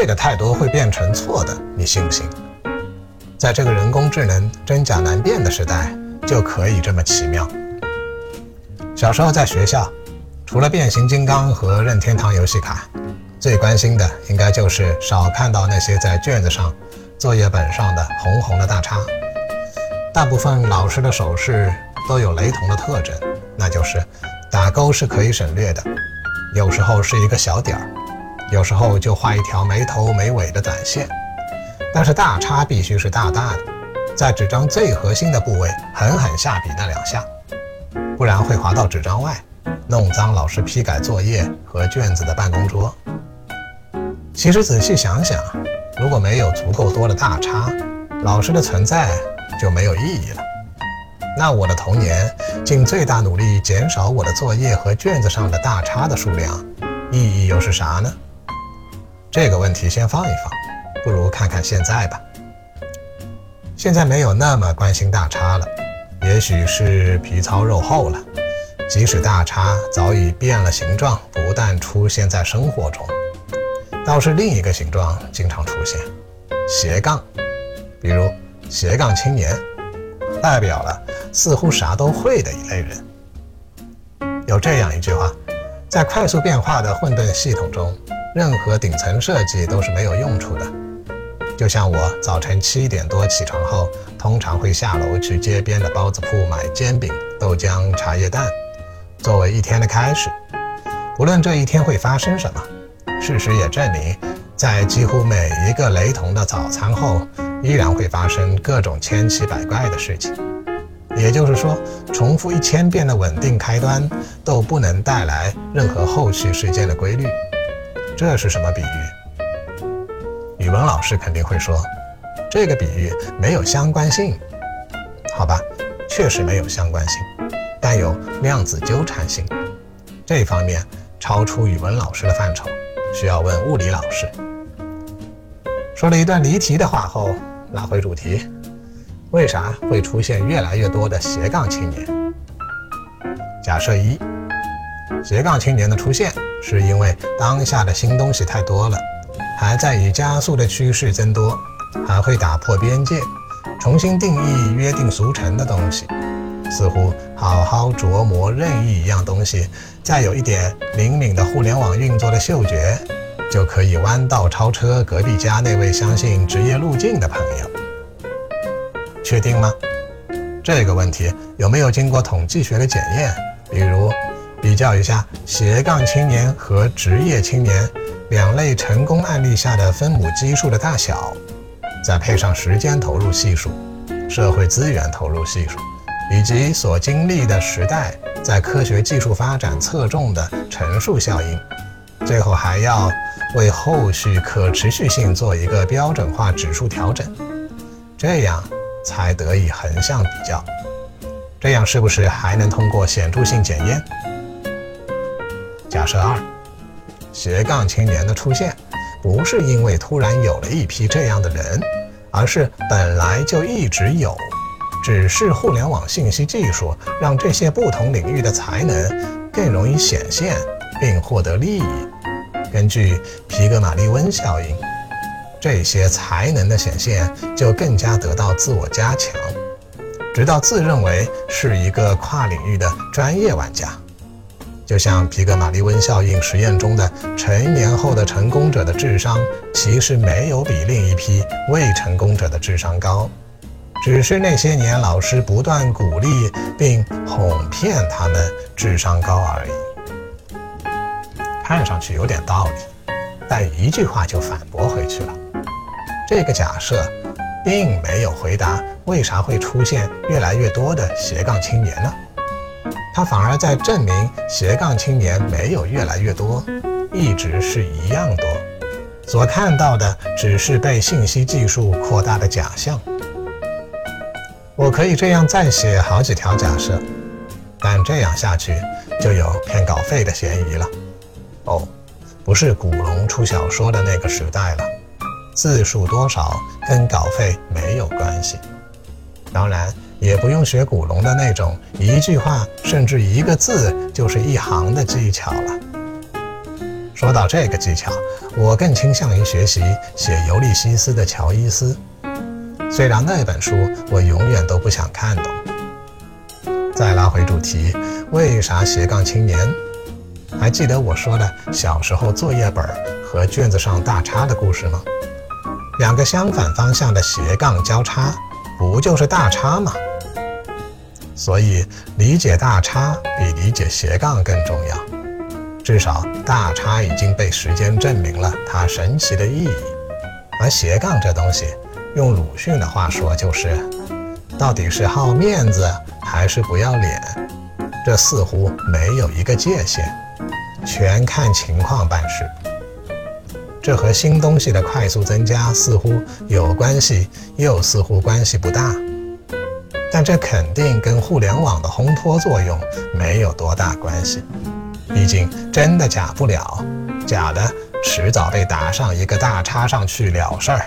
对的太多会变成错的，你信不信？在这个人工智能真假难辨的时代，就可以这么奇妙。小时候在学校，除了变形金刚和任天堂游戏卡，最关心的应该就是少看到那些在卷子上、作业本上的红红的大叉。大部分老师的手势都有雷同的特征，那就是打勾是可以省略的，有时候是一个小点儿，有时候就画一条没头没尾的短线。但是大叉必须是大大的，在纸张最核心的部位狠狠下笔那两下。不然会滑到纸张外，弄脏老师批改作业和卷子的办公桌。其实仔细想想，如果没有足够多的大叉，老师的存在就没有意义了。那我的童年尽最大努力减少我的作业和卷子上的大叉的数量，意义又是啥呢？这个问题先放一放，不如看看现在吧。现在没有那么关心大叉了。也许是皮糙肉厚了，即使大叉早已变了形状，不但出现在生活中，倒是另一个形状经常出现——斜杠。比如斜杠青年，代表了似乎啥都会的一类人。有这样一句话：在快速变化的混沌系统中，任何顶层设计都是没有用处的。就像我早晨七点多起床后，通常会下楼去街边的包子铺买煎饼、豆浆、茶叶蛋，作为一天的开始。不论这一天会发生什么，事实也证明，在几乎每一个雷同的早餐后，依然会发生各种千奇百怪的事情。也就是说，重复一千遍的稳定开端都不能带来任何后续事件的规律。这是什么比喻？语文老师肯定会说，这个比喻没有相关性，好吧，确实没有相关性，但有量子纠缠性。这方面超出语文老师的范畴，需要问物理老师。说了一段离题的话后，拉回主题，为啥会出现越来越多的斜杠青年？假设一，斜杠青年的出现是因为当下的新东西太多了。还在以加速的趋势增多，还会打破边界，重新定义约定俗成的东西。似乎好好琢磨任意一样东西，再有一点灵敏的互联网运作的嗅觉，就可以弯道超车隔壁家那位相信职业路径的朋友。确定吗？这个问题有没有经过统计学的检验？比如，比较一下斜杠青年和职业青年。两类成功案例下的分母基数的大小，再配上时间投入系数、社会资源投入系数，以及所经历的时代在科学技术发展侧重的乘数效应，最后还要为后续可持续性做一个标准化指数调整，这样才得以横向比较。这样是不是还能通过显著性检验？假设二。斜杠青年的出现，不是因为突然有了一批这样的人，而是本来就一直有，只是互联网信息技术让这些不同领域的才能更容易显现并获得利益。根据皮格马利温效应，这些才能的显现就更加得到自我加强，直到自认为是一个跨领域的专业玩家。就像皮格马利温效应实验中的成年后的成功者的智商，其实没有比另一批未成功者的智商高，只是那些年老师不断鼓励并哄骗他们智商高而已。看上去有点道理，但一句话就反驳回去了。这个假设并没有回答为啥会出现越来越多的斜杠青年呢？他反而在证明斜杠青年没有越来越多，一直是一样多，所看到的只是被信息技术扩大的假象。我可以这样再写好几条假设，但这样下去就有骗稿费的嫌疑了。哦，不是古龙出小说的那个时代了，字数多少跟稿费没有关系。当然。也不用学古龙的那种一句话甚至一个字就是一行的技巧了。说到这个技巧，我更倾向于学习写《尤利西斯》的乔伊斯，虽然那本书我永远都不想看懂。再拉回主题，为啥斜杠青年？还记得我说的小时候作业本和卷子上大叉的故事吗？两个相反方向的斜杠交叉，不就是大叉吗？所以理解大叉比理解斜杠更重要。至少大叉已经被时间证明了它神奇的意义，而斜杠这东西，用鲁迅的话说就是，到底是好面子还是不要脸？这似乎没有一个界限，全看情况办事。这和新东西的快速增加似乎有关系，又似乎关系不大。但这肯定跟互联网的烘托作用没有多大关系。毕竟真的假不了，假的迟早被打上一个大叉上去了事儿。